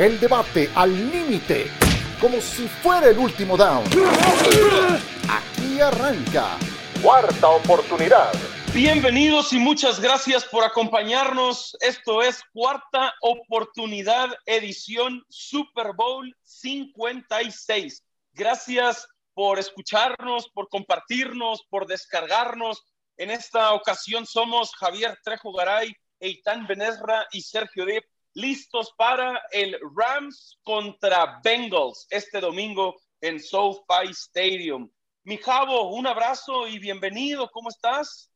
El debate al límite, como si fuera el último down. Aquí arranca. Cuarta oportunidad. Bienvenidos y muchas gracias por acompañarnos. Esto es Cuarta Oportunidad, edición Super Bowl 56. Gracias por escucharnos, por compartirnos, por descargarnos. En esta ocasión somos Javier Trejo Garay, Eitan Benesra y Sergio Depp, listos para el Rams contra Bengals este domingo en SoFi Stadium. Mi Javo, un abrazo y bienvenido. ¿Cómo estás?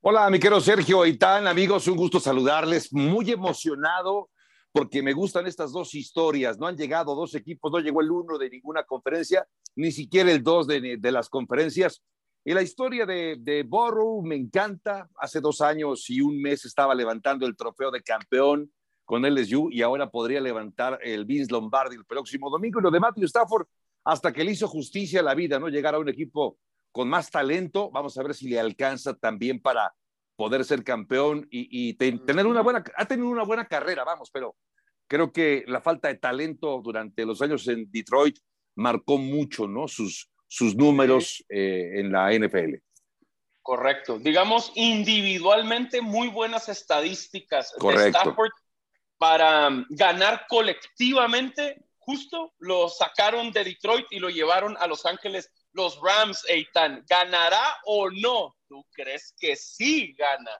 Hola, mi querido Sergio Eitan, amigos, un gusto saludarles. Muy emocionado porque me gustan estas dos historias. No han llegado dos equipos, no llegó el uno de ninguna conferencia, ni siquiera el dos de, las conferencias. Y la historia de, de Borough me encanta. Hace dos años y un mes estaba levantando el trofeo de campeón con LSU y ahora podría levantar el Vince Lombardi el próximo domingo. Y lo de Matthew Stafford, hasta que le hizo justicia a la vida, ¿no? Llegar a un equipo con más talento, vamos a ver si le alcanza también para poder ser campeón y, tener una buena, ha tenido una buena carrera, vamos, pero creo que la falta de talento durante los años en Detroit marcó mucho, ¿no? Sus, sus números eh, en la NFL. Correcto. Digamos, individualmente muy buenas estadísticas Correcto. de Stafford para ganar colectivamente. Justo lo sacaron de Detroit y lo llevaron a Los Ángeles los Rams, Eitan. ¿Ganará o no? ¿Tú crees que sí gana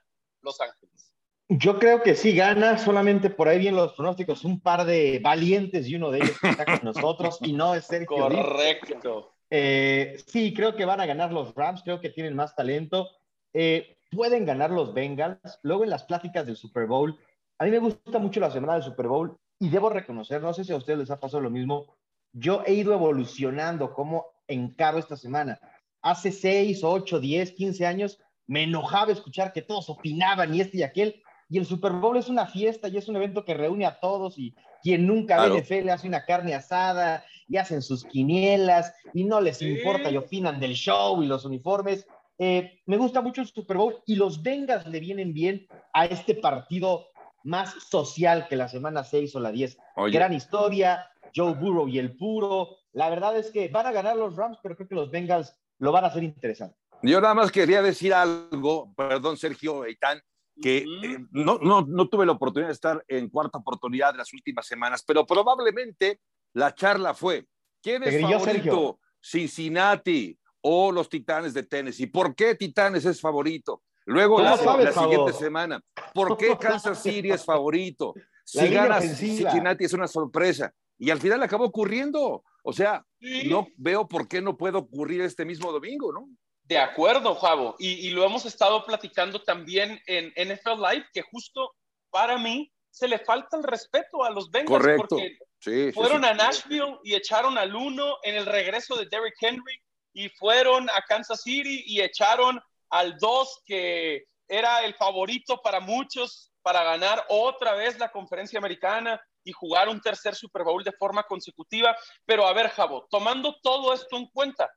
Los Ángeles? Yo creo que sí gana, solamente por ahí vienen los pronósticos, un par de valientes y uno de ellos está con nosotros y no es Sergio. Correcto. Eh, sí, creo que van a ganar los Rams, creo que tienen más talento. Eh, pueden ganar los Bengals. Luego en las pláticas del Super Bowl, a mí me gusta mucho la semana del Super Bowl y debo reconocer, no sé si a ustedes les ha pasado lo mismo, yo he ido evolucionando cómo encaro esta semana. Hace 6, 8, 10, 15 años me enojaba escuchar que todos opinaban y este y aquel, y el Super Bowl es una fiesta y es un evento que reúne a todos y quien nunca ve NFL hace una carne asada y hacen sus quinielas y no les importa y opinan del show y los uniformes. Eh, me gusta mucho el Super Bowl y los Bengals le vienen bien a este partido más social que la semana 6 o la 10. Gran historia, Joe Burrow y el puro. La verdad es que van a ganar los Rams, pero creo que los Bengals lo van a hacer interesante. Yo nada más quería decir algo, perdón Sergio Eitan, que eh, no, no, no tuve la oportunidad de estar en cuarta oportunidad de las últimas semanas, pero probablemente la charla fue, ¿quién es favorito? Cincinnati o los Titanes de Tennessee. ¿Por qué Titanes es favorito? Luego la, siguiente semana, ¿por qué Kansas City es favorito? Si ganas Cincinnati es una sorpresa. Y al final acabó ocurriendo. O sea, no veo por qué no puede ocurrir este mismo domingo, ¿no? De acuerdo, Javo. Y, lo hemos estado platicando también en NFL Live, que justo para mí se le falta el respeto a los Bengals Correcto. porque fueron a Nashville y echaron al uno en el regreso de Derrick Henry y fueron a Kansas City y echaron al dos que era el favorito para muchos para ganar otra vez la conferencia americana y jugar un tercer Super Bowl de forma consecutiva. Pero a ver, Javo, tomando todo esto en cuenta,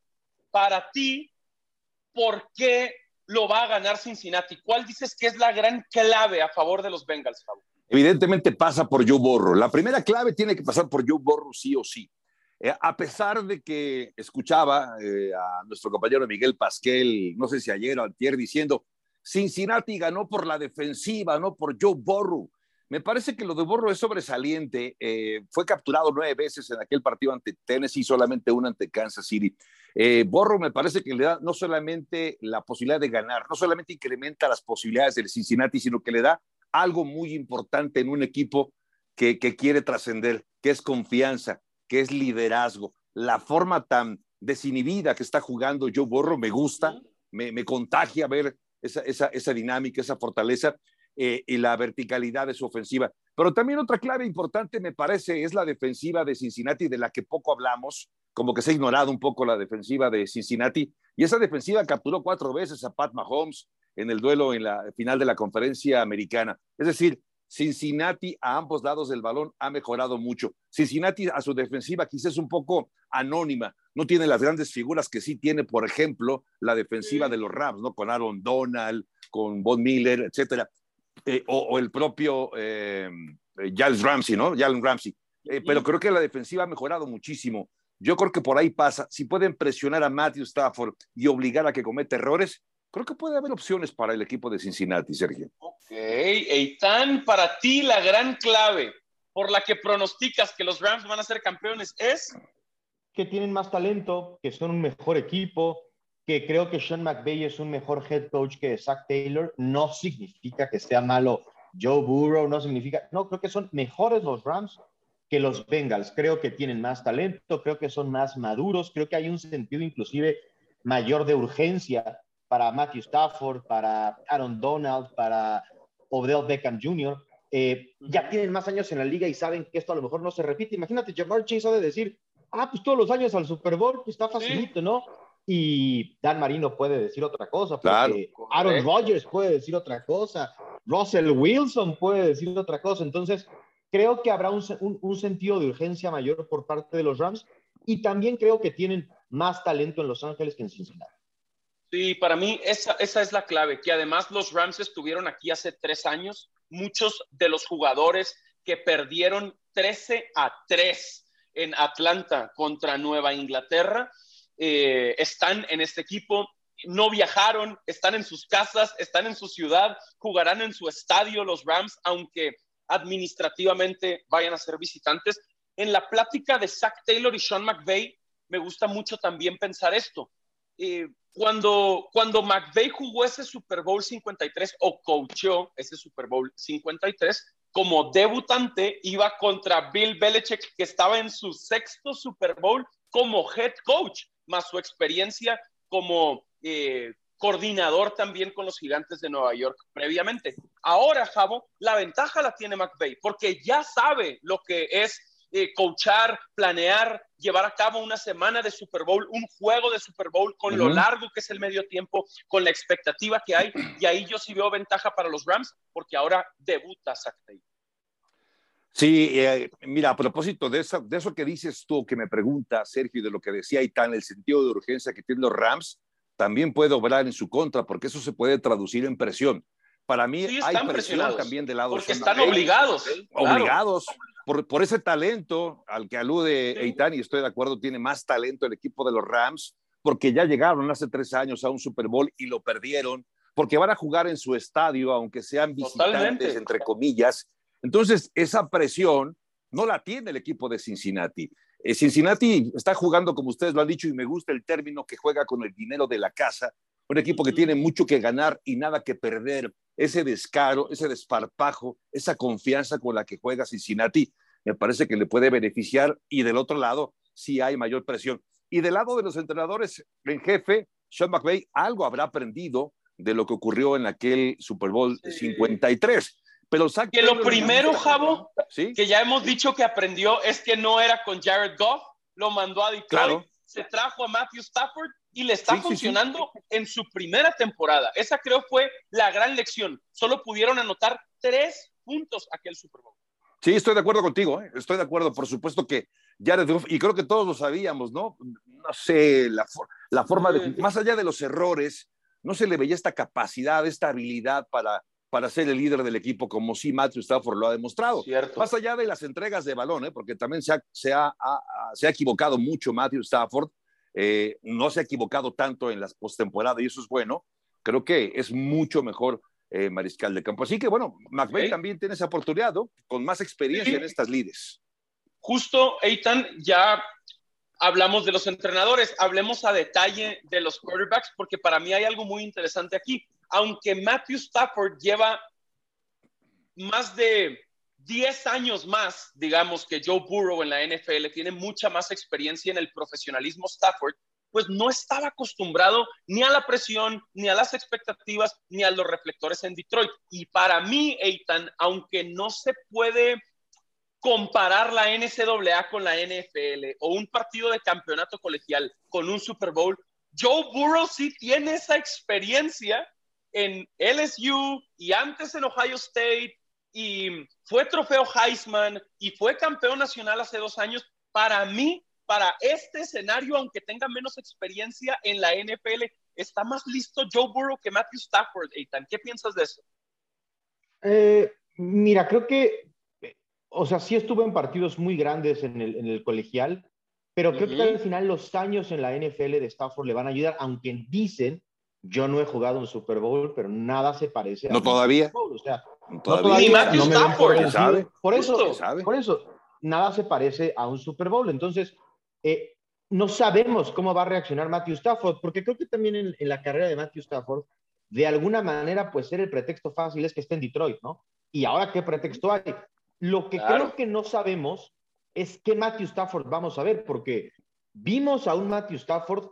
para ti, ¿por qué lo va a ganar Cincinnati? ¿Cuál dices que es la gran clave a favor de los Bengals, Javo? Evidentemente pasa por Joe Borro. La primera clave tiene que pasar por Joe Borro sí o sí. Eh, a pesar de que escuchaba eh, a nuestro compañero Miguel Pasquel, no sé si ayer o ayer, diciendo, Cincinnati ganó por la defensiva, no por Joe Borro. Me parece que lo de Borro es sobresaliente. Eh, fue capturado nueve veces en aquel partido ante Tennessee, solamente una ante Kansas City. Borro me parece que le da no solamente la posibilidad de ganar, no solamente incrementa las posibilidades del Cincinnati, sino que le da algo muy importante en un equipo que, quiere trascender, que es confianza, que es liderazgo. La forma tan desinhibida que está jugando Joe Borro me gusta, me, me contagia ver esa, esa, esa dinámica, esa fortaleza. Eh, y la verticalidad de su ofensiva. Pero también otra clave importante, me parece, es la defensiva de Cincinnati, de la que poco hablamos, como que se ha ignorado un poco la defensiva de Cincinnati. Y esa defensiva capturó cuatro veces a Pat Mahomes en el duelo en la final de la conferencia americana. Es decir, Cincinnati a ambos lados del balón ha mejorado mucho. Cincinnati a su defensiva quizás es un poco anónima, no tiene las grandes figuras que sí tiene, por ejemplo, la defensiva de los Rams, ¿no? Con Aaron Donald, con Von Miller, etcétera. Eh, o, el propio eh, Giles Ramsey, ¿no? Jalen Ramsey. eh, pero creo que la defensiva ha mejorado muchísimo. Yo creo que por ahí pasa. Si pueden presionar a Matthew Stafford y obligar a que cometa errores, creo que puede haber opciones para el equipo de Cincinnati, Sergio. Ok, Eitan, para ti la gran clave por la que pronosticas que los Rams van a ser campeones es que tienen más talento, que son un mejor equipo, que creo que Sean McVay es un mejor head coach que Zach Taylor. No significa que sea malo Joe Burrow, no significa, no, creo que son mejores los Rams que los Bengals. Creo que tienen más talento, creo que son más maduros, creo que hay un sentido inclusive mayor de urgencia para Matthew Stafford, para Aaron Donald, para Odell Beckham Jr. Eh, ya tienen más años en la liga y saben que esto a lo mejor no se repite. Imagínate, Jamar Chase ha de decir, ah, pues todos los años al Super Bowl, pues está facilito, ¿no? Y Dan Marino puede decir otra cosa, porque Aaron Rodgers puede decir otra cosa, Russell Wilson puede decir otra cosa. Entonces, creo que habrá un, un, sentido de urgencia mayor por parte de los Rams y también creo que tienen más talento en Los Ángeles que en Cincinnati. Sí, para mí esa, esa es la clave, que además los Rams estuvieron aquí hace tres años, muchos de los jugadores que perdieron 13 a 3 en Atlanta contra Nueva Inglaterra, eh, están en este equipo, no viajaron, están en sus casas, están en su ciudad, jugarán en su estadio los Rams, aunque administrativamente vayan a ser visitantes. En la plática de Zach Taylor y Sean McVay, me gusta mucho también pensar esto. Eh, cuando, cuando McVay jugó ese Super Bowl 53 o coachó ese Super Bowl 53, como debutante iba contra Bill Belichick, que estaba en su sexto Super Bowl como head coach, más su experiencia como eh, coordinador también con los gigantes de Nueva York previamente. Ahora, Javo, la ventaja la tiene McVay, porque ya sabe lo que es eh, coachar, planear, llevar a cabo una semana de Super Bowl, un juego de Super Bowl con lo largo que es el medio tiempo, con la expectativa que hay. Y ahí yo sí veo ventaja para los Rams, porque ahora debuta Zach Taylor. Sí, eh, mira, a propósito de eso, de eso que dices tú, que me pregunta Sergio, y de lo que decía Aitán, el sentido de urgencia que tienen los Rams, también puede obrar en su contra, porque eso se puede traducir en presión. Para mí hay presión también del lado Porque están obligados. Obligados por, por, ese talento al que alude Eitan, y estoy de acuerdo, tiene más talento el equipo de los Rams, porque ya llegaron hace tres años a un Super Bowl y lo perdieron, porque van a jugar en su estadio, aunque sean visitantes, entre comillas. Entonces, esa presión no la tiene el equipo de Cincinnati. Eh, Cincinnati está jugando, como ustedes lo han dicho, y me gusta el término que juega con el dinero de la casa, un equipo que tiene mucho que ganar y nada que perder, ese descaro, ese desparpajo, esa confianza con la que juega Cincinnati, me parece que le puede beneficiar y del otro lado sí hay mayor presión. Y del lado de los entrenadores en jefe, Sean McVay algo habrá aprendido de lo que ocurrió en aquel Super Bowl 53. Pero que lo primero, Javo, que ya hemos dicho que aprendió es que no era con Jared Goff, lo mandó a Detroit, se trajo a Matthew Stafford y le está funcionando en su primera temporada. Esa creo fue la gran lección. Solo pudieron anotar tres puntos aquel Super Bowl. Sí, estoy de acuerdo contigo, ¿eh? estoy de acuerdo. Por supuesto que Jared Goff, y creo que todos lo sabíamos, ¿no? No sé, la, la forma de, más allá de los errores, no se le veía esta capacidad, esta habilidad para, para ser el líder del equipo, como sí Matthew Stafford lo ha demostrado. Más allá de las entregas de balón, ¿eh? porque también se ha, se, ha, se ha equivocado mucho Matthew Stafford, eh, no se ha equivocado tanto en las postemporadas y eso es bueno. Creo que es mucho mejor eh, mariscal de campo. Así que bueno, McVeigh también tiene esa oportunidad, Con más experiencia en estas lides. Justo, Eitan, ya hablamos de los entrenadores, hablemos a detalle de los quarterbacks, porque para mí hay algo muy interesante aquí. Aunque Matthew Stafford lleva más de 10 años más, digamos, que Joe Burrow en la NFL, tiene mucha más experiencia en el profesionalismo Stafford, pues no estaba acostumbrado ni a la presión, ni a las expectativas, ni a los reflectores en Detroit. Y para mí, Eitan, aunque no se puede comparar la NCAA con la NFL o un partido de campeonato colegial con un Super Bowl, Joe Burrow sí tiene esa experiencia en LSU y antes en Ohio State y fue trofeo Heisman y fue campeón nacional hace dos años. Para mí, para este escenario, aunque tenga menos experiencia en la NFL, está más listo Joe Burrow que Matthew Stafford, Ethan. ¿Qué piensas de eso? Eh, mira, creo que o sea, sí estuvo en partidos muy grandes en el, en el colegial, pero creo que al final los años en la NFL de Stafford le van a ayudar, aunque dicen, yo no he jugado un Super Bowl, pero nada se parece a ¿No todavía? Super Bowl. O sea, todavía. No Matthew Stafford, ¿sabe? Por eso, por eso, nada se parece a un Super Bowl. Entonces, eh, no sabemos cómo va a reaccionar Matthew Stafford, porque creo que también en, en, la carrera de Matthew Stafford, de alguna manera, pues ser el pretexto fácil es que esté en Detroit, ¿no? Y ahora, ¿qué pretexto hay? Lo que creo que no sabemos es qué Matthew Stafford vamos a ver, porque vimos a un Matthew Stafford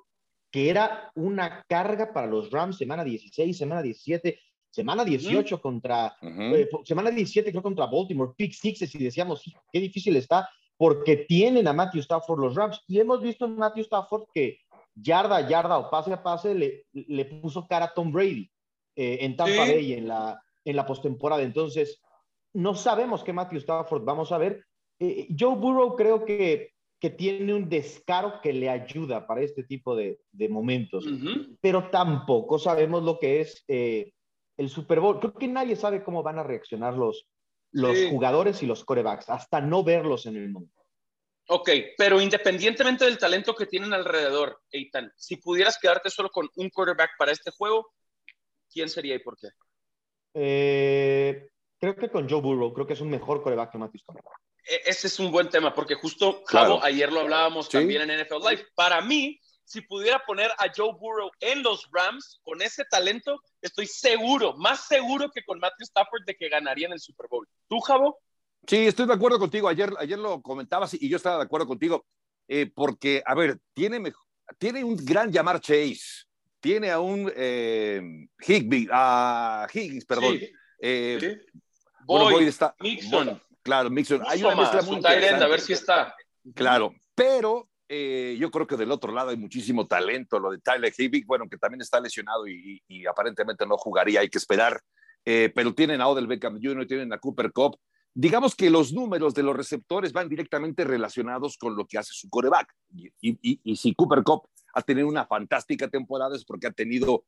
que era una carga para los Rams semana 16, semana 17, semana 18 contra, eh, semana 17 creo contra Baltimore, pick sixes y decíamos, qué difícil está, porque tienen a Matthew Stafford los Rams. Y hemos visto a Matthew Stafford que yarda a yarda o pase a pase le, le puso cara a Tom Brady eh, en Tampa Bay en la, en la postemporada. Entonces, no sabemos qué Matthew Stafford vamos a ver, eh, Joe Burrow creo que, que, tiene un descaro que le ayuda para este tipo de, de momentos, pero tampoco sabemos lo que es eh, el Super Bowl. Creo que nadie sabe cómo van a reaccionar los, los jugadores y los corebacks, hasta no verlos en el mundo. Ok, pero independientemente del talento que tienen alrededor, Eitan, si pudieras quedarte solo con un quarterback para este juego, ¿quién sería y por qué? Eh, creo que con Joe Burrow, creo que es un mejor coreback que Matthew Stafford. E, ese es un buen tema, porque justo, claro. ayer lo hablábamos también en NFL Live. Para mí, si pudiera poner a Joe Burrow en los Rams con ese talento, estoy seguro, más seguro que con Matthew Stafford de que ganarían el Super Bowl. ¿Tú, Javo? Sí, estoy de acuerdo contigo. Ayer, ayer lo comentabas y yo estaba de acuerdo contigo, eh, porque, a ver, tiene, tiene un gran llamar Chase, tiene a un eh, Higby, a Higgins, perdón. Sí. Eh, Boy, está, Mixon. Claro, Mixon. Hay una mezcla muy A ver si está. Claro, pero eh, yo creo que del otro lado hay muchísimo talento. Lo de Tyler Hibbick, bueno, que también está lesionado y, aparentemente no jugaría, hay que esperar. Eh, pero tienen a Odell Beckham Jr., tienen a Cooper Cup. Digamos que los números de los receptores van directamente relacionados con lo que hace su coreback. Y, y si Cooper Cup ha tenido una fantástica temporada es porque ha tenido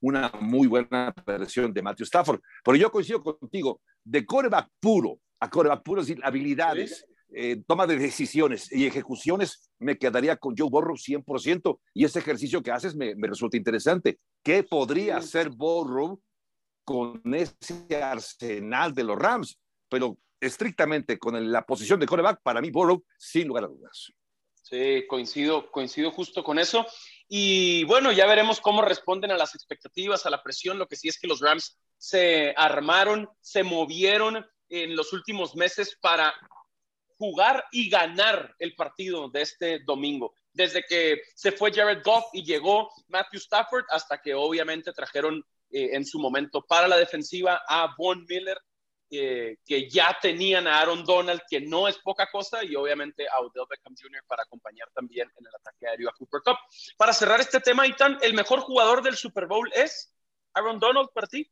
una muy buena versión de Matthew Stafford. Pero yo coincido contigo, de coreback puro a coreback puro, es decir, habilidades, eh, toma de decisiones y ejecuciones, me quedaría con Joe Burrow 100%. Y ese ejercicio que haces me, me resulta interesante. ¿Qué podría hacer Burrow con ese arsenal de los Rams? Pero estrictamente con la posición de coreback, para mí Burrow, sin lugar a dudas. Sí, coincido, coincido justo con eso. Y bueno, ya veremos cómo responden a las expectativas, a la presión. Lo que sí es que los Rams se armaron, se movieron en los últimos meses para jugar y ganar el partido de este domingo. Desde que se fue Jared Goff y llegó Matthew Stafford, hasta que obviamente trajeron eh, en su momento para la defensiva a Von Miller, eh, que ya tenían a Aaron Donald, que no es poca cosa, y obviamente a Odell Beckham Jr. para acompañar también en el ataque aéreo a Cooper Cup. Para cerrar este tema, Itan, ¿el mejor jugador del Super Bowl es Aaron Donald para ti?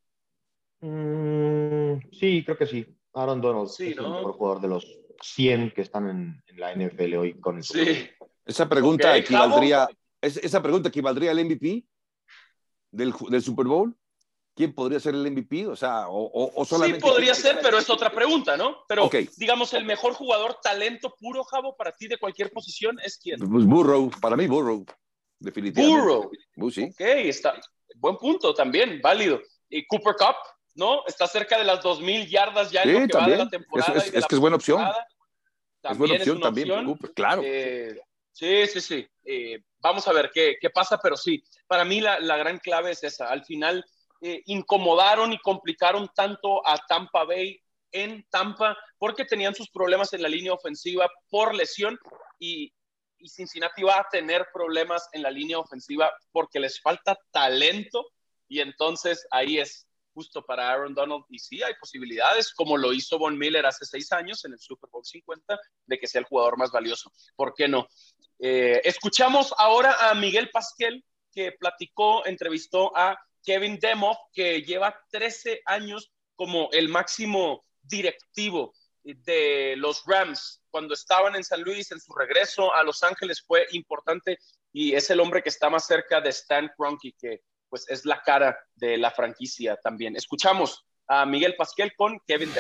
Mm, sí, creo que sí. Aaron Donald sí, es el mejor jugador de los 100 que están en, la NFL hoy con el Super Bowl. Sí. Esa pregunta equivaldría, esa pregunta equivaldría al MVP del, del Super Bowl quién podría ser el MVP, o sea, o, solamente... Sí, podría ser, pero es otra pregunta, ¿no? Pero, digamos, el mejor jugador talento puro, Javo, para ti de cualquier posición, ¿es quién? Pues Burrow, para mí Burrow, definitivamente. Burrow. Uh, sí. Ok, está, buen punto también, válido. Y Cooper Cup, ¿no? Está cerca de las 2.000 yardas ya en lo que también. va de la temporada. Es, es, que es buena opción. es buena opción también, claro. Eh, sí, sí, sí. Eh, vamos a ver qué, qué, pasa, pero sí, para mí la, la gran clave es esa. Al final eh, incomodaron y complicaron tanto a Tampa Bay en Tampa porque tenían sus problemas en la línea ofensiva por lesión y, Cincinnati va a tener problemas en la línea ofensiva porque les falta talento y entonces ahí es justo para Aaron Donald y sí hay posibilidades como lo hizo Von Miller hace seis años en el Super Bowl 50 de que sea el jugador más valioso. ¿Por qué no? Eh, escuchamos ahora a Miguel Pasquel que platicó, entrevistó a Kevin Demoff, que lleva 13 años como el máximo directivo de los Rams. Cuando estaban en San Luis, en su regreso a Los Ángeles fue importante y es el hombre que está más cerca de Stan Kroenke, pues es la cara de la franquicia también. Escuchamos a Miguel Pasquel con Kevin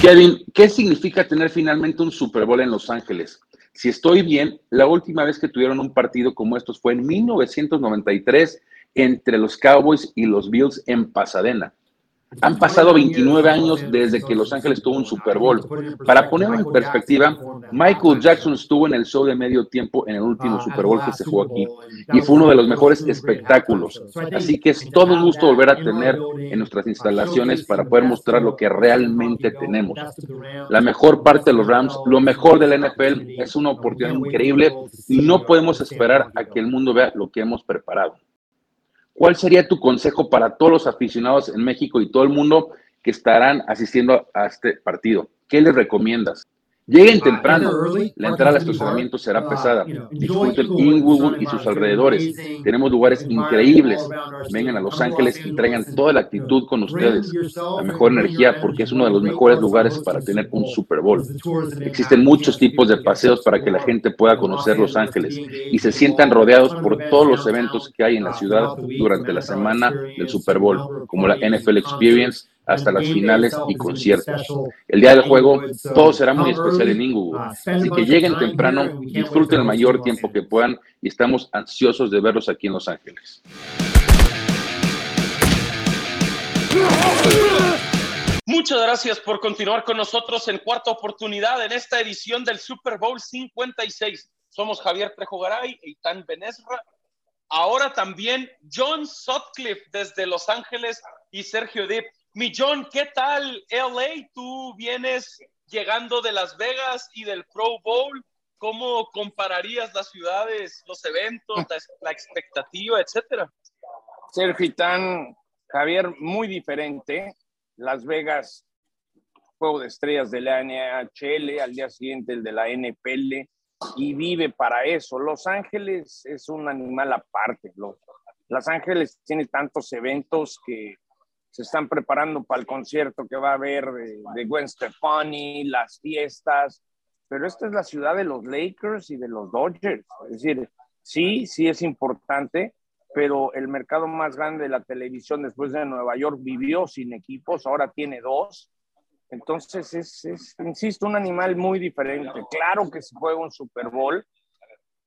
Kevin, ¿qué significa tener finalmente un Super Bowl en Los Ángeles? Si estoy bien, la última vez que tuvieron un partido como estos fue en 1993 entre los Cowboys y los Bills en Pasadena. Han pasado 29 años desde que Los Ángeles tuvo un Super Bowl. Para ponerlo en perspectiva, Michael Jackson estuvo en el show de medio tiempo en el último Super Bowl que se jugó aquí y fue uno de los mejores espectáculos. Así que es todo un gusto volver a tener en nuestras instalaciones para poder mostrar lo que realmente tenemos. La mejor parte de los Rams, lo mejor de la NFL, es una oportunidad increíble y no podemos esperar a que el mundo vea lo que hemos preparado. ¿Cuál sería tu consejo para todos los aficionados en México y todo el mundo que estarán asistiendo a este partido? ¿Qué les recomiendas? Lleguen temprano. La entrada al estacionamiento será pesada. Disfruten Inglewood y sus alrededores. Tenemos lugares increíbles. Vengan a Los Ángeles y traigan toda la actitud con ustedes. La mejor energía porque es uno de los mejores lugares para tener un Super Bowl. Existen muchos tipos de paseos para que la gente pueda conocer Los Ángeles y se sientan rodeados por todos los eventos que hay en la ciudad durante la semana del Super Bowl, como la NFL Experience hasta las finales y conciertos. El día del juego, todo será muy especial en Inglewood, así que lleguen temprano, disfruten el mayor tiempo que puedan y estamos ansiosos de verlos aquí en Los Ángeles. Muchas gracias por continuar con nosotros en cuarta oportunidad en esta edición del Super Bowl 56. Somos Javier Trejo Garay, Eitan Benesra, ahora también John Sutcliffe desde Los Ángeles y Sergio Deep mi John, ¿qué tal LA? Tú vienes llegando de Las Vegas y del Pro Bowl. ¿Cómo compararías las ciudades, los eventos, la, expectativa, etcétera? Sergio Tan, Javier, muy diferente. Las Vegas, juego de estrellas de la NHL, al día siguiente el de la NPL, y vive para eso. Los Ángeles es un animal aparte. Los Ángeles tiene tantos eventos que se están preparando para el concierto que va a haber de, Gwen Stefani, las fiestas, pero esta es la ciudad de los Lakers y de los Dodgers. Es decir, sí, sí es importante, pero el mercado más grande de la televisión después de Nueva York vivió sin equipos, ahora tiene dos. Entonces es, es insisto, un animal muy diferente. Claro que se juega un Super Bowl,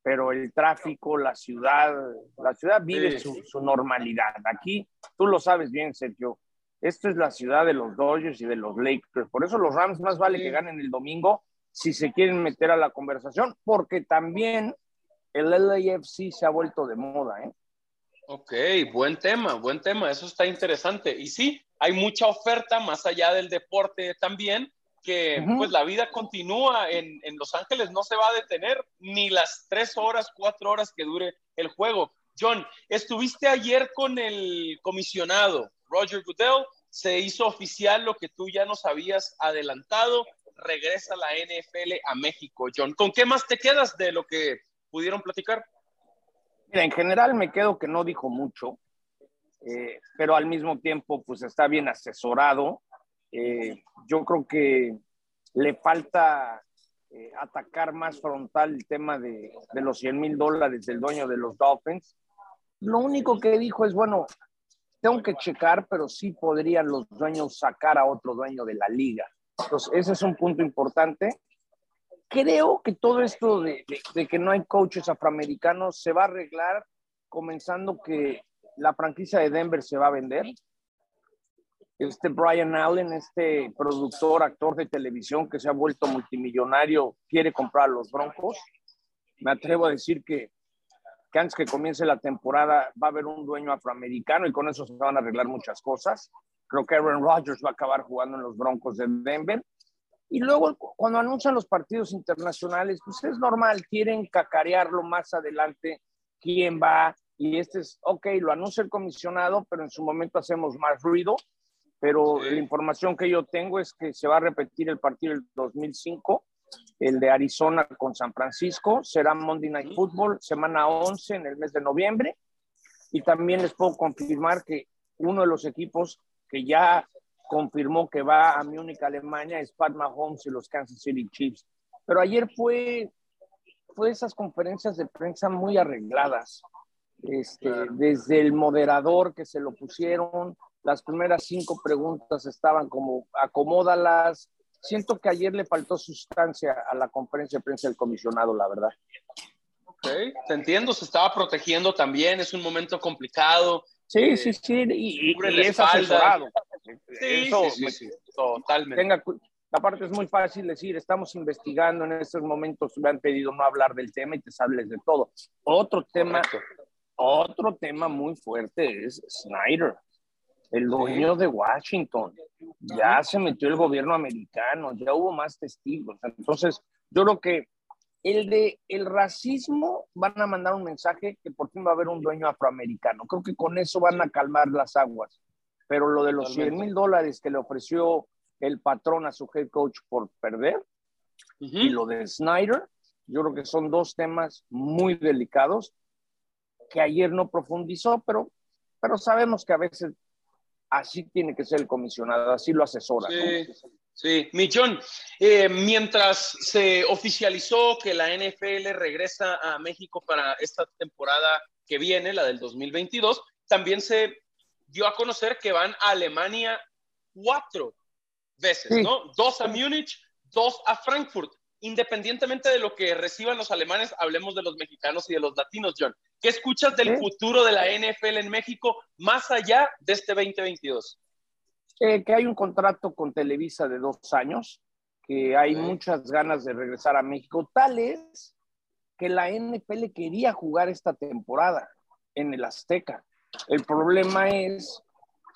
pero el tráfico, la ciudad, la ciudad vive su, normalidad. Aquí, tú lo sabes bien, Sergio, esto es la ciudad de los Dodgers y de los Lakers. Por eso los Rams más vale que ganen el domingo si se quieren meter a la conversación, porque también el LAFC se ha vuelto de moda, ¿eh? Ok, buen tema, buen tema, eso está interesante. Y sí, hay mucha oferta más allá del deporte también, que pues la vida continúa en, en, Los Ángeles, no se va a detener ni las tres horas, cuatro horas que dure el juego. John, estuviste ayer con el comisionado Roger Goodell, se hizo oficial lo que tú ya nos habías adelantado, regresa la NFL a México. John, ¿con qué más te quedas de lo que pudieron platicar? Mira, en general me quedo que no dijo mucho, eh, pero al mismo tiempo pues está bien asesorado eh, yo creo que le falta eh, atacar más frontal el tema de, de los 100 mil dólares del dueño de los Dolphins. Lo único que dijo es, bueno, tengo que checar, pero sí podrían los dueños sacar a otro dueño de la liga. Entonces, ese es un punto importante. Creo que todo esto de, de que no hay coaches afroamericanos se va a arreglar comenzando que la franquicia de Denver se va a vender este Brian Allen, este productor, actor de televisión que se ha vuelto multimillonario, quiere comprar los Broncos. Me atrevo a decir que, que, antes que comience la temporada va a haber un dueño afroamericano y con eso se van a arreglar muchas cosas. Creo que Aaron Rodgers va a acabar jugando en los Broncos de Denver. Y luego cuando anuncian los partidos internacionales, pues es normal, quieren cacarearlo más adelante, quién va. Y este es, ok, lo anuncia el comisionado, pero en su momento hacemos más ruido pero la información que yo tengo es que se va a repetir el partido del 2005, el de Arizona con San Francisco, será Monday Night Football, semana 11 en el mes de noviembre, y también les puedo confirmar que uno de los equipos que ya confirmó que va a Múnich, Alemania, es Pat Mahomes y los Kansas City Chiefs. Pero ayer fue, fue esas conferencias de prensa muy arregladas, este, desde el moderador que se lo pusieron, las primeras cinco preguntas estaban como acomódalas, siento que ayer le faltó sustancia a la conferencia de prensa del comisionado, la verdad. Ok, te entiendo, se estaba protegiendo también, es un momento complicado. Sí, eh, sí, sí, y, y, es asesorado. Sí, sí, sí, totalmente. Tenga, aparte es muy fácil decir, estamos investigando en estos momentos, me han pedido no hablar del tema y te hables de todo. Otro tema, otro tema muy fuerte es Snyder el dueño de Washington. Ya se metió el gobierno americano, ya hubo más testigos. Entonces, yo creo que el de el racismo van a mandar un mensaje que por fin va a haber un dueño afroamericano. Creo que con eso van a calmar las aguas. Pero lo de los 100 mil dólares que le ofreció el patrón a su head coach por perder y lo de Snyder, yo creo que son dos temas muy delicados que ayer no profundizó, pero, pero sabemos que a veces así tiene que ser el comisionado, así lo asesora. Sí, sí. Millón, eh, mientras se oficializó que la NFL regresa a México para esta temporada que viene, la del 2022, también se dio a conocer que van a Alemania cuatro veces, ¿no? Dos a Múnich, dos a Frankfurt independientemente de lo que reciban los alemanes, hablemos de los mexicanos y de los latinos, John. ¿Qué escuchas del futuro de la NFL en México más allá de este 2022? Eh, que hay un contrato con Televisa de dos años, que hay muchas ganas de regresar a México. Tal es que la NFL quería jugar esta temporada en el Azteca. El problema es,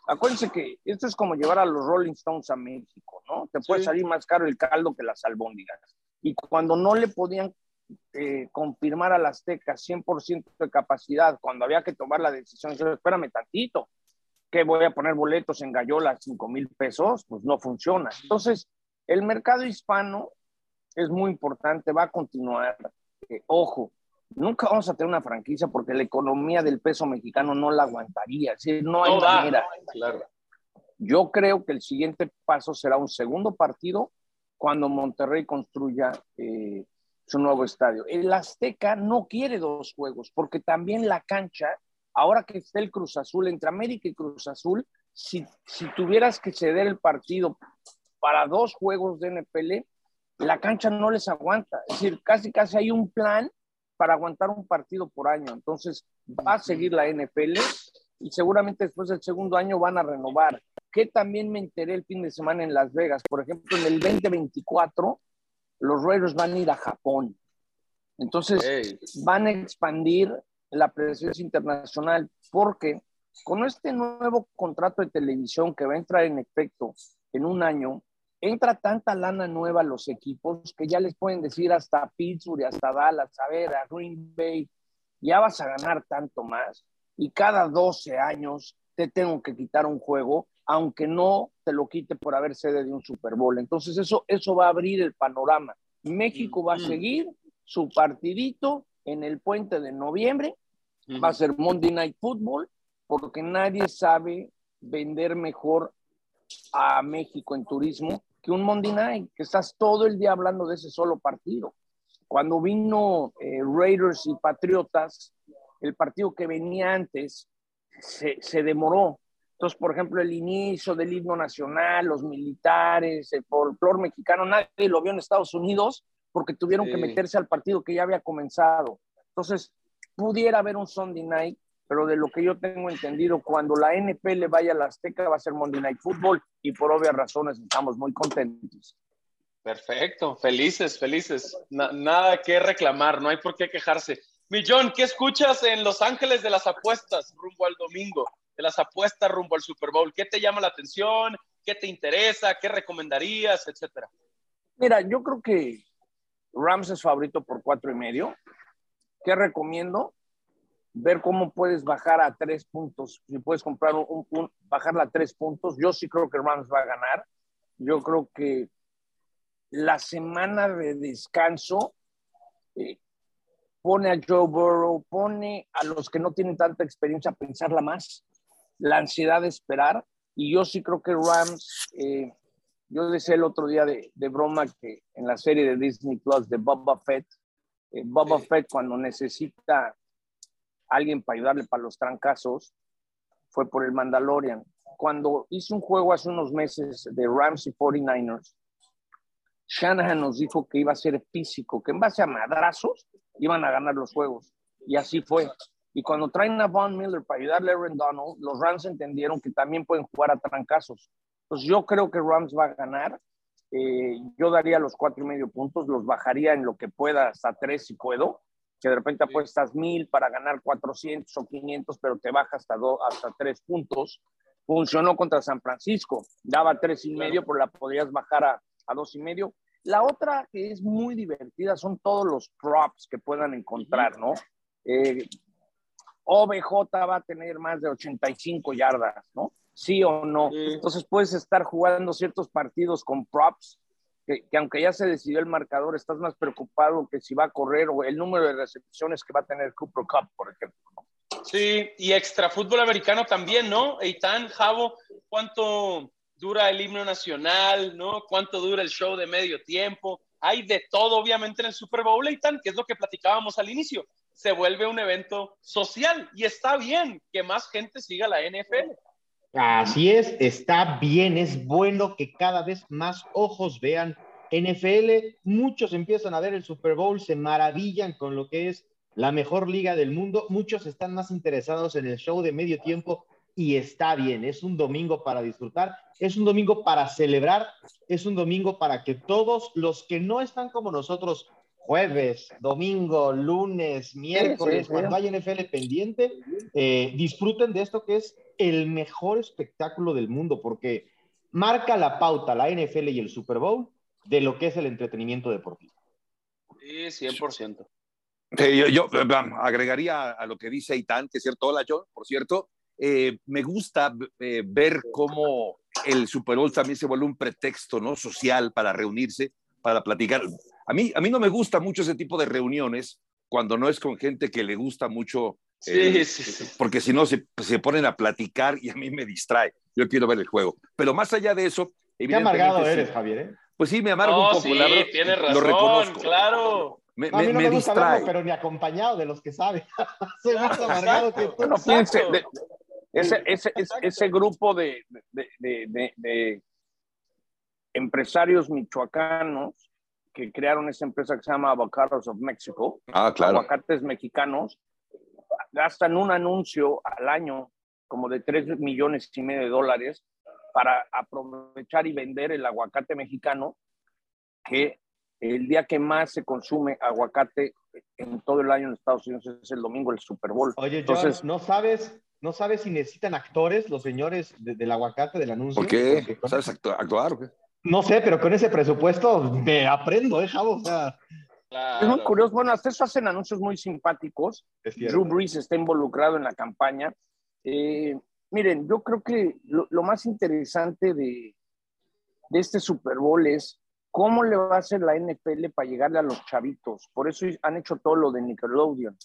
acuérdense que esto es como llevar a los Rolling Stones a México, ¿no? Te puede salir más caro el caldo que las albóndigas y cuando no le podían eh, confirmar al Azteca 100% de capacidad, cuando había que tomar la decisión, yo, espérame tantito, que voy a poner boletos en Gallola 5 mil pesos, pues no funciona. Entonces, el mercado hispano es muy importante, va a continuar. Eh, ojo, nunca vamos a tener una franquicia porque la economía del peso mexicano no la aguantaría, es decir, no hay manera. claro. Yo creo que el siguiente paso será un segundo partido cuando Monterrey construya eh, su nuevo estadio. El Azteca no quiere dos juegos, porque también la cancha, ahora que está el Cruz Azul, entre América y Cruz Azul, si, si tuvieras que ceder el partido para dos juegos de NPL, la cancha no les aguanta. Es decir, casi casi hay un plan para aguantar un partido por año. Entonces, va a seguir la NPL y seguramente después del segundo año van a renovar que también me enteré el fin de semana en Las Vegas. Por ejemplo, en el 2024, los Raiders van a ir a Japón. Entonces, van a expandir la presencia internacional porque con este nuevo contrato de televisión que va a entrar en efecto en un año, entra tanta lana nueva a los equipos que ya les pueden decir hasta Pittsburgh, hasta Dallas, a ver, a Green Bay, ya vas a ganar tanto más. Y cada 12 años te tengo que quitar un juego aunque no te lo quite por haber sede de un Super Bowl. Entonces eso, eso va a abrir el panorama. México va a seguir su partidito en el puente de noviembre, va a ser Monday Night Football, porque nadie sabe vender mejor a México en turismo que un Monday Night, que estás todo el día hablando de ese solo partido. Cuando vino eh, Raiders y Patriotas, el partido que venía antes se, se demoró, entonces, por ejemplo, el inicio del himno nacional, los militares, el folclor mexicano, nadie lo vio en Estados Unidos porque tuvieron que meterse al partido que ya había comenzado. Entonces, pudiera haber un Sunday night, pero de lo que yo tengo entendido, cuando la NPL vaya a la Azteca va a ser Monday Night Football y por obvias razones estamos muy contentos. Perfecto, felices, felices. nada que reclamar, no hay por qué quejarse. Millón, ¿qué escuchas en Los Ángeles de las Apuestas rumbo al domingo? De las apuestas rumbo al Super Bowl? ¿Qué te llama la atención? ¿Qué te interesa? ¿Qué recomendarías? Etcétera. Mira, yo creo que Rams es favorito por cuatro y medio. ¿Qué recomiendo? Ver cómo puedes bajar a tres puntos. Si puedes comprar un, bajarla a tres puntos. Yo sí creo que Rams va a ganar. Yo creo que la semana de descanso eh, pone a Joe Burrow, pone a los que no tienen tanta experiencia a pensarla más la ansiedad de esperar. Y yo sí creo que Rams, eh, yo decía el otro día de, de, broma que en la serie de Disney Plus de Boba Fett, eh, Boba Fett cuando necesita alguien para ayudarle para los trancazos, fue por el Mandalorian. Cuando hice un juego hace unos meses de Rams y 49ers, Shanahan nos dijo que iba a ser físico, que en base a madrazos iban a ganar los juegos. Y así fue. Y cuando traen a Von Miller para ayudarle a Aaron Donald, los Rams entendieron que también pueden jugar a trancazos. Entonces yo creo que Rams va a ganar. Eh, yo daría los cuatro y medio puntos, los bajaría en lo que pueda hasta tres si puedo, que de repente apuestas mil para ganar 400 o 500, pero te baja hasta, dos, hasta tres puntos. Funcionó contra San Francisco, daba tres y medio, pero la podrías bajar a, a dos y medio. La otra que es muy divertida son todos los props que puedan encontrar, ¿no? Eh, OBJ va a tener más de 85 yardas, ¿no? Sí o no. Entonces puedes estar jugando ciertos partidos con props, que, aunque ya se decidió el marcador, estás más preocupado que si va a correr o el número de recepciones que va a tener Cooper Cup, por ejemplo. Sí, y extra fútbol americano también, ¿no? Eitan, Javo, ¿cuánto dura el himno nacional, ¿no? ¿Cuánto dura el show de medio tiempo? Hay de todo, obviamente, en el Super Bowl, Eitan, que es lo que platicábamos al inicio. Se vuelve un evento social y está bien que más gente siga la NFL. Así es, está bien, es bueno que cada vez más ojos vean NFL. Muchos empiezan a ver el Super Bowl, se maravillan con lo que es la mejor liga del mundo. Muchos están más interesados en el show de medio tiempo y está bien. Es un domingo para disfrutar, es un domingo para celebrar, es un domingo para que todos los que no están como nosotros jueves, domingo, lunes, miércoles, cuando hay NFL pendiente, eh, disfruten de esto que es el mejor espectáculo del mundo, porque marca la pauta la NFL y el Super Bowl de lo que es el entretenimiento deportivo. Sí, 100%. yo, yo agregaría a lo que dice Itán, que es cierto, hola John, por cierto, eh, me gusta eh, ver cómo el Super Bowl también se vuelve un pretexto ¿no? social para reunirse, para platicar. A mí, a mí no me gusta mucho ese tipo de reuniones cuando no es con gente que le gusta mucho, eh, sí, sí, porque si no se, se, ponen a platicar y a mí me distrae. Yo quiero ver el juego. Pero más allá de eso... Qué amargado eres, Javier. Pues sí, me amargo un poco. Sí, tienes razón, lo reconozco. claro. Me, a mí no me, distrae. pero ni acompañado de los que saben. Soy más amargado que tú. No piense, ese, ese, ese, grupo de, de, de, de, empresarios michoacanos que crearon esa empresa que se llama Avocados of Mexico, ah, claro. aguacates mexicanos, gastan un anuncio al año como de 3 millones y medio de dólares para aprovechar y vender el aguacate mexicano, que el día que más se consume aguacate en todo el año en Estados Unidos es el domingo, el Super Bowl. Oye, Entonces, ¿no sabes ¿No sabes si necesitan actores los señores del aguacate del anuncio? ¿Por qué? ¿Sabes actuar, o qué? No sé, pero con ese presupuesto me aprendo, ¿eh, Javo? O sea... Es muy curioso. Bueno, hasta eso hacen anuncios muy simpáticos. Drew Brees está involucrado en la campaña. Eh, miren, yo creo que lo, más interesante de, de, este Super Bowl es cómo le va a hacer la NFL para llegarle a los chavitos. Por eso han hecho todo lo de Nickelodeon.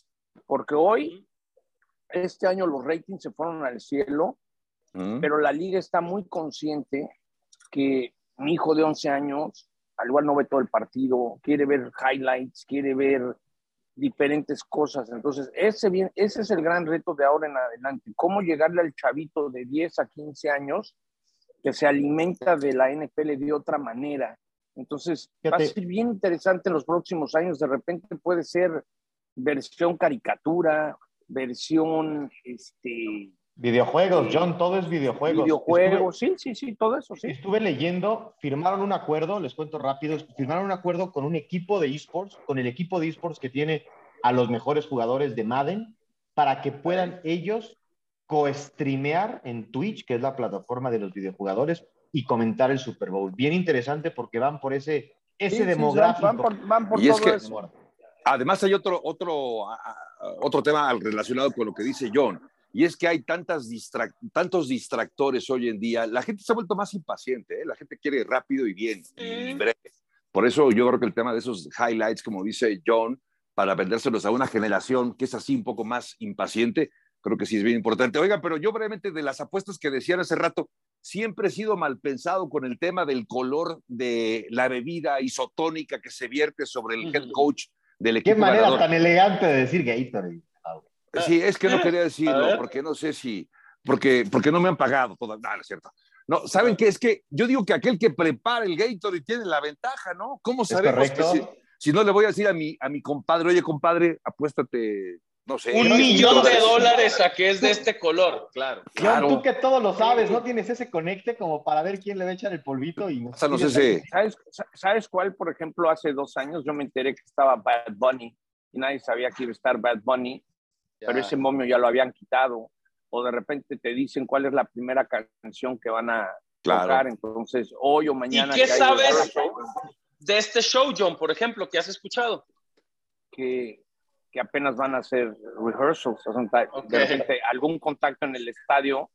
Porque hoy este año los ratings se fueron al cielo, mm. pero la liga está muy consciente que mi hijo de 11 años, al igual no ve todo el partido, quiere ver highlights, quiere ver diferentes cosas. Entonces, ese, bien, ese es el gran reto de ahora en adelante, cómo llegarle al chavito de 10 a 15 años que se alimenta de la NFL de otra manera. Entonces, va a ser bien interesante en los próximos años. De repente puede ser versión caricatura, versión, este... Videojuegos, John, todo es videojuegos. Videojuegos, sí, sí, sí, todo eso, sí. Estuve leyendo, firmaron un acuerdo, les cuento rápido, firmaron un acuerdo con un equipo de esports, con el equipo de esports que tiene a los mejores jugadores de Madden, para que puedan ellos co-streamear en Twitch, que es la plataforma de los videojugadores, y comentar el Super Bowl. Bien interesante porque van por ese, ese demográfico. van por, van por y todo es que, eso. Además hay otro, otro, otro tema relacionado con lo que dice John, y es que hay tantas tantos distractores hoy en día. La gente se ha vuelto más impaciente, ¿eh? la gente quiere rápido y bien, y breve. Por eso yo creo que el tema de esos highlights, como dice John, para vendérselos a una generación que es así un poco más impaciente, creo que sí es bien importante. Oiga, pero yo brevemente de las apuestas que decían hace rato, siempre he sido mal pensado con el tema del color de la bebida isotónica que se vierte sobre el head coach del equipo. Qué manera tan elegante de decir Gatorade. Sí, es que no quería decirlo, porque no sé si, porque, porque no me han pagado todavía, no, es cierto. No, ¿saben qué? Es que yo digo que aquel que prepara el Gatorade tiene la ventaja, ¿no? ¿Cómo sabemos que si, si, no le voy a decir a mi, a mi compadre, oye, compadre, apuéstate no sé. Un millón de dólares a que es de este color, claro. claro. tú que todo lo sabes, no tienes ese conecte como para ver quién le va a echar el polvito y no, sé si... ¿Sabes, ¿Sabes cuál, por ejemplo, hace dos años yo me enteré que estaba Bad Bunny y nadie sabía que iba a estar Bad Bunny, pero ese momio ya lo habían quitado o de repente te dicen cuál es la primera canción que van a tocar, entonces hoy o mañana. ¿Y qué sabes de este show, John, por ejemplo, que has escuchado? Que que apenas van a hacer rehearsals, o sea, de repente algún contacto en el estadio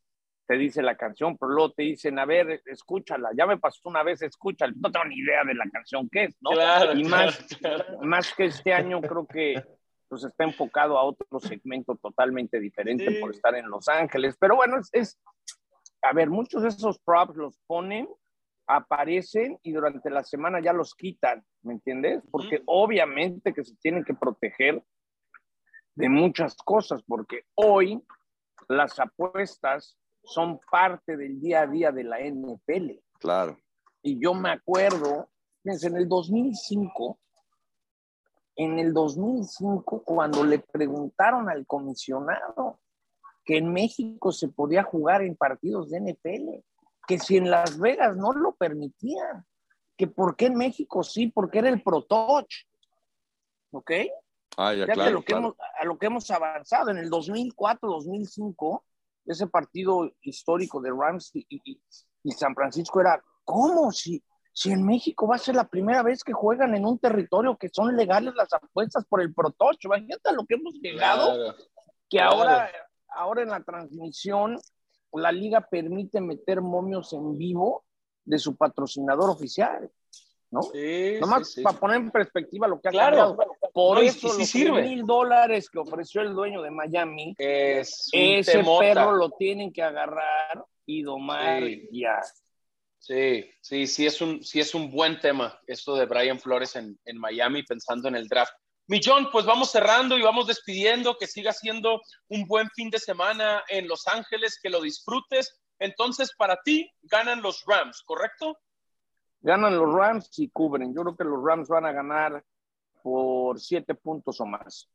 te dice la canción, pero luego te dicen, a ver, escúchala, ya me pasó una vez, escúchala, no tengo ni idea de la canción que es, ¿no? y más, más que este año creo que pues está enfocado a otro segmento totalmente diferente por estar en Los Ángeles, pero bueno, es, es, a ver, muchos de esos props los ponen, aparecen y durante la semana ya los quitan, ¿me entiendes? Porque obviamente que se tienen que proteger de muchas cosas, porque hoy las apuestas son parte del día a día de la NFL. Claro. Y yo me acuerdo, en el 2005, en el 2005, cuando le preguntaron al comisionado que en México se podía jugar en partidos de NFL, que si en Las Vegas no lo permitían, que por qué en México sí, porque era el Pro Touch. ¿Ok? Ah, ya, claro, lo que Hemos, a lo que hemos avanzado en el 2004, 2005, ese partido histórico de Rams y, San Francisco era, ¿cómo? Si, si en México va a ser la primera vez que juegan en un territorio que son legales las apuestas por el protocho, imagínate a lo que hemos llegado, que ahora, ahora en la transmisión la liga permite meter momios en vivo de su patrocinador oficial. ¿no? Sí, Nomás para poner en perspectiva lo que ha claro. Por eso los mil dólares que ofreció el dueño de Miami, es ese perro lo tienen que agarrar y domar ya. Sí, sí, sí es, un, sí es un buen tema esto de Brian Flores en, en Miami pensando en el draft. Millón, pues vamos cerrando y vamos despidiendo, que siga siendo un buen fin de semana en Los Ángeles, que lo disfrutes. Entonces, para ti, ganan los Rams, ¿correcto? ganan los Rams y cubren. Yo creo que los Rams van a ganar por siete puntos o más.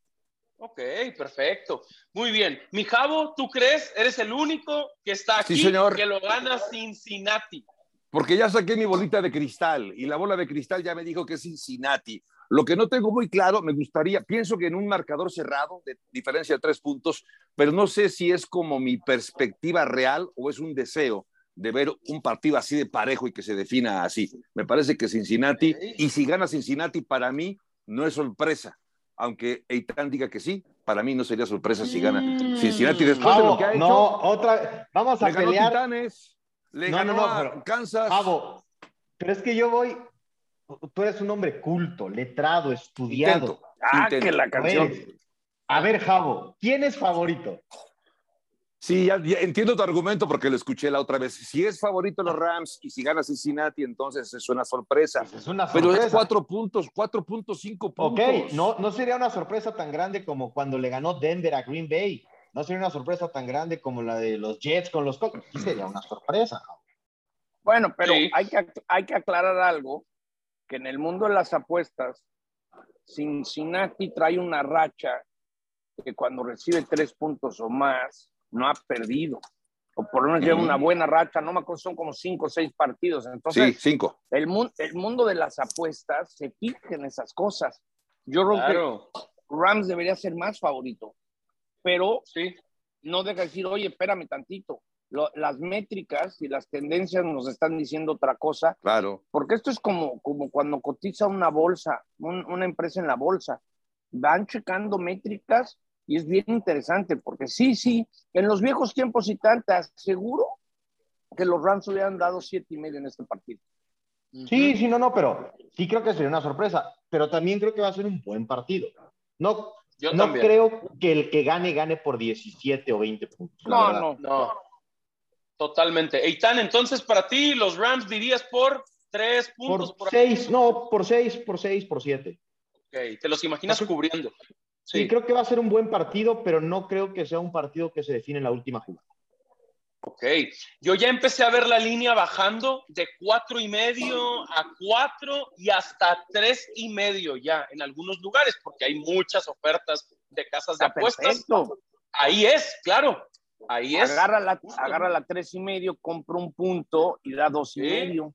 Ok, perfecto. Muy bien. Mi Javo, ¿tú crees? Eres el único que está aquí que lo gana Cincinnati. Porque ya saqué mi bolita de cristal y la bola de cristal ya me dijo que es Cincinnati. Lo que no tengo muy claro, me gustaría, pienso que en un marcador cerrado, de diferencia de tres puntos, pero no sé si es como mi perspectiva real o es un deseo de ver un partido así de parejo y que se defina así. Me parece que Cincinnati, y si gana Cincinnati, para mí no es sorpresa. Aunque Eitan diga que sí, para mí no sería sorpresa si gana mm. Cincinnati después de lo que ha hecho. No, otra, vamos a le pelear. Titanes, le no, ganó no, no, Kansas. pero es que yo voy, tú eres un hombre culto, letrado, estudiado. Ah, que la canción. A ver, Javo, ¿quién es favorito? Sí, ya, entiendo tu argumento porque lo escuché la otra vez. Si es favorito los Rams y si gana Cincinnati, entonces es una sorpresa. Pues es una sorpresa. Pero es cuatro puntos, 4.5 puntos. Ok, no, no sería una sorpresa tan grande como cuando le ganó Denver a Green Bay. No sería una sorpresa tan grande como la de los Jets con los Colts. Sí sería una sorpresa. Bueno, pero hay, que, hay que aclarar algo, que en el mundo de las apuestas, Cincinnati trae una racha que cuando recibe tres puntos o más, no ha perdido. O por lo menos lleva una buena racha, no me acuerdo, son como cinco o seis partidos. Entonces, sí, cinco. El, el mundo de las apuestas se fija en esas cosas. Yo creo que Rams debería ser más favorito, pero sí. no deja decir, oye, espérame tantito. las métricas y las tendencias nos están diciendo otra cosa. Claro. Porque esto es como, como cuando cotiza una bolsa, una empresa en la bolsa. Van checando métricas y es bien interesante porque sí, sí, en los viejos tiempos y tantas, seguro que los Rams hubieran dado siete y medio en este partido. Sí, sí, no, no, pero sí creo que sería una sorpresa, pero también creo que va a ser un buen partido. No, no creo que el que gane, gane por 17 o 20 puntos. No, no, no. Totalmente. Eitan, entonces para ti, los Rams dirías por tres puntos. Por, seis, no, por seis, por seis, por siete. Ok, te los imaginas cubriendo. Sí. creo que va a ser un buen partido, pero no creo que sea un partido que se define en la última jugada. Ok, yo ya empecé a ver la línea bajando de cuatro y medio a cuatro y hasta tres y medio ya en algunos lugares, porque hay muchas ofertas de casas de apuestas. Ahí es, claro, ahí es. Agarra la, agarra la tres y medio, compra un punto y da dos y medio.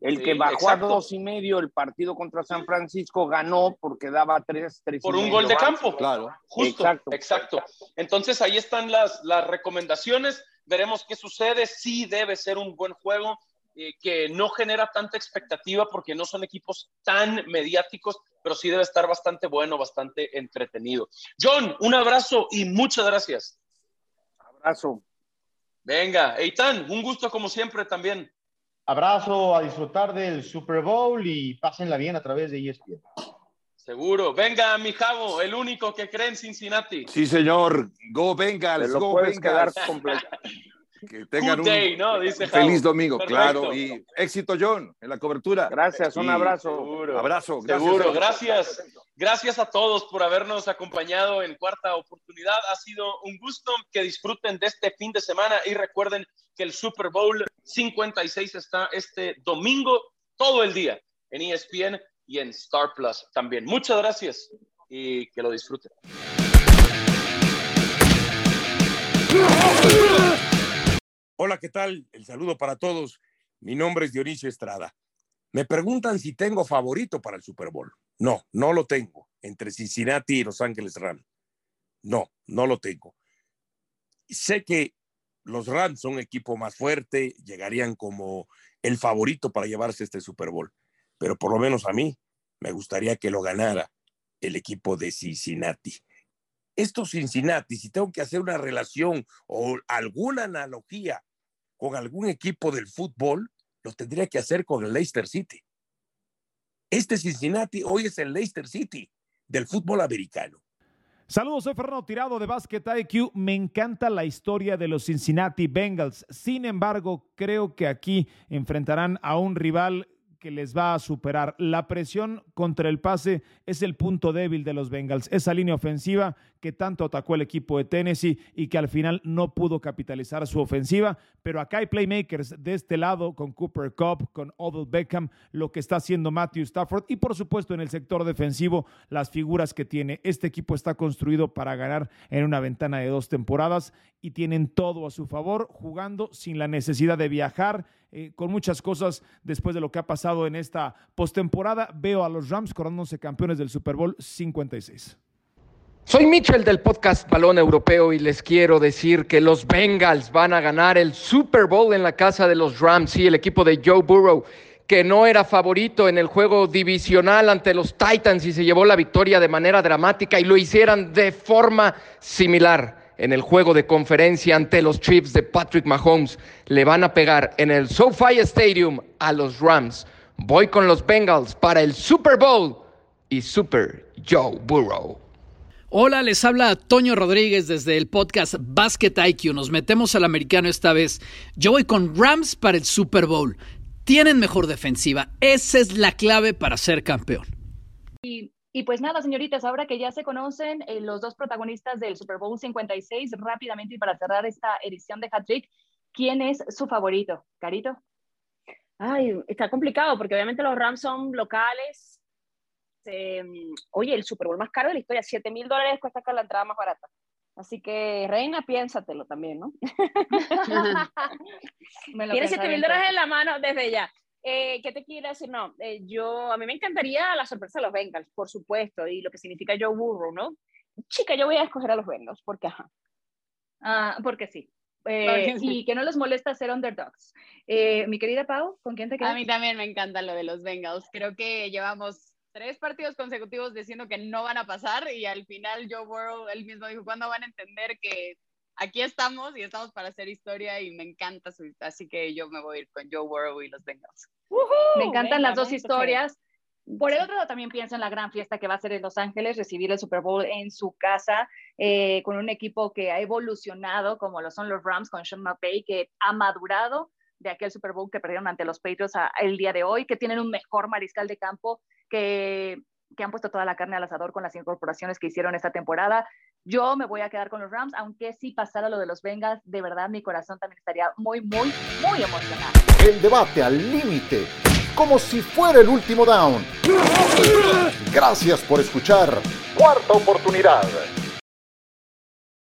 El que bajó a dos y medio el partido contra San Francisco ganó porque daba tres, tres Por un gol de campo. Claro. Justo. Exacto. exacto. Entonces ahí están las, las recomendaciones. Veremos qué sucede. Sí debe ser un buen juego eh, que no genera tanta expectativa porque no son equipos tan mediáticos, pero sí debe estar bastante bueno, bastante entretenido. John, un abrazo y muchas gracias. Abrazo. Venga, Eitan, un gusto como siempre también. Abrazo a disfrutar del Super Bowl y pásenla bien a través de ESPN. Seguro. Venga, mi Javo, el único que cree en Cincinnati. Sí, señor. Go Bengals, go Bengals. Que tengan un feliz domingo, claro. Y éxito, John, en la cobertura. Gracias, un abrazo. Abrazo. Gracias. Seguro, gracias. Gracias a todos por habernos acompañado en cuarta oportunidad. Ha sido un gusto que disfruten de este fin de semana y recuerden que el Super Bowl 56 está este domingo todo el día en ESPN y en Star Plus también. Muchas gracias y que lo disfruten. Hola, ¿qué tal? El saludo para todos. Mi nombre es Dionisio Estrada. Me preguntan si tengo favorito para el Super Bowl. No, no lo tengo. Entre Cincinnati y Los Ángeles Rams. No, no lo tengo. Sé que los Rams son un equipo más fuerte, llegarían como el favorito para llevarse este Super Bowl. Pero por lo menos a mí me gustaría que lo ganara el equipo de Cincinnati. Estos Cincinnati, si tengo que hacer una relación o alguna analogía con algún equipo del fútbol, lo tendría que hacer con el Leicester City. Este Cincinnati hoy es el Leicester City del fútbol americano. Saludos, soy Fernando Tirado de Basket IQ. Me encanta la historia de los Cincinnati Bengals. Sin embargo, creo que aquí enfrentarán a un rival que les va a superar. La presión contra el pase es el punto débil de los Bengals. Esa línea ofensiva que tanto atacó el equipo de Tennessee y que al final no pudo capitalizar su ofensiva. Pero acá hay playmakers de este lado con Cooper Cup, con Odell Beckham, lo que está haciendo Matthew Stafford y por supuesto en el sector defensivo las figuras que tiene. Este equipo está construido para ganar en una ventana de dos temporadas y tienen todo a su favor jugando sin la necesidad de viajar eh, con muchas cosas después de lo que ha pasado en esta postemporada. Veo a los Rams coronándose campeones del Super Bowl 56. Soy Mitchell del podcast Balón Europeo y les quiero decir que los Bengals van a ganar el Super Bowl en la casa de los Rams y el equipo de Joe Burrow que no era favorito en el juego divisional ante los Titans y se llevó la victoria de manera dramática y lo hicieran de forma similar en el juego de conferencia ante los Chiefs de Patrick Mahomes. Le van a pegar en el SoFi Stadium a los Rams. Voy con los Bengals para el Super Bowl y Super Joe Burrow. Hola, les habla Toño Rodríguez desde el podcast Basket IQ. Nos metemos al americano esta vez. Yo voy con Rams para el Super Bowl. Tienen mejor defensiva. Esa es la clave para ser campeón. Y pues nada, señoritas, ahora que ya se conocen eh, los dos protagonistas del Super Bowl 56, rápidamente y para cerrar esta edición de Hat Trick, ¿quién es su favorito? Carito. Ay, está complicado porque obviamente los Rams son locales. oye, el Super Bowl más caro de la historia, 7 mil dólares cuesta acá la entrada más barata. Así que, Reina, piénsatelo también, ¿no? Tienes 7 mil dólares en la mano desde ya. Eh, ¿Qué te quiero decir? No, eh, yo, a mí me encantaría la sorpresa de los Bengals, por supuesto, y lo que significa Joe Burrow, ¿no? Chica, yo voy a escoger a los Bengals, porque ajá. Ah, porque sí. Eh, y que no les molesta ser underdogs. mi querida Pau, ¿con quién te quedas? A mí también me encanta lo de los Bengals. Creo que llevamos tres partidos consecutivos diciendo que no van a pasar y al final Joe Burrow él mismo dijo, ¿cuándo van a entender que aquí estamos y estamos para hacer historia y me encanta su, así que yo me voy a ir con Joe Burrow y los Bengals. me encantan las dos historias. Por el otro lado, también pienso en la gran fiesta que va a ser en Los Ángeles, recibir el Super Bowl en su casa, eh, con un equipo que ha evolucionado, como lo son los Rams con Sean McVay, que ha madurado de aquel Super Bowl que perdieron ante los Patriots el día de hoy, que tienen un mejor mariscal de campo, que, que han puesto toda la carne al asador con las incorporaciones que hicieron esta temporada Yo me voy a quedar con los Rams, aunque si pasara lo de los Bengals, de verdad mi corazón también estaría muy, muy, muy emocionado. El debate al límite, como si fuera el último down. Gracias por escuchar. Cuarta oportunidad.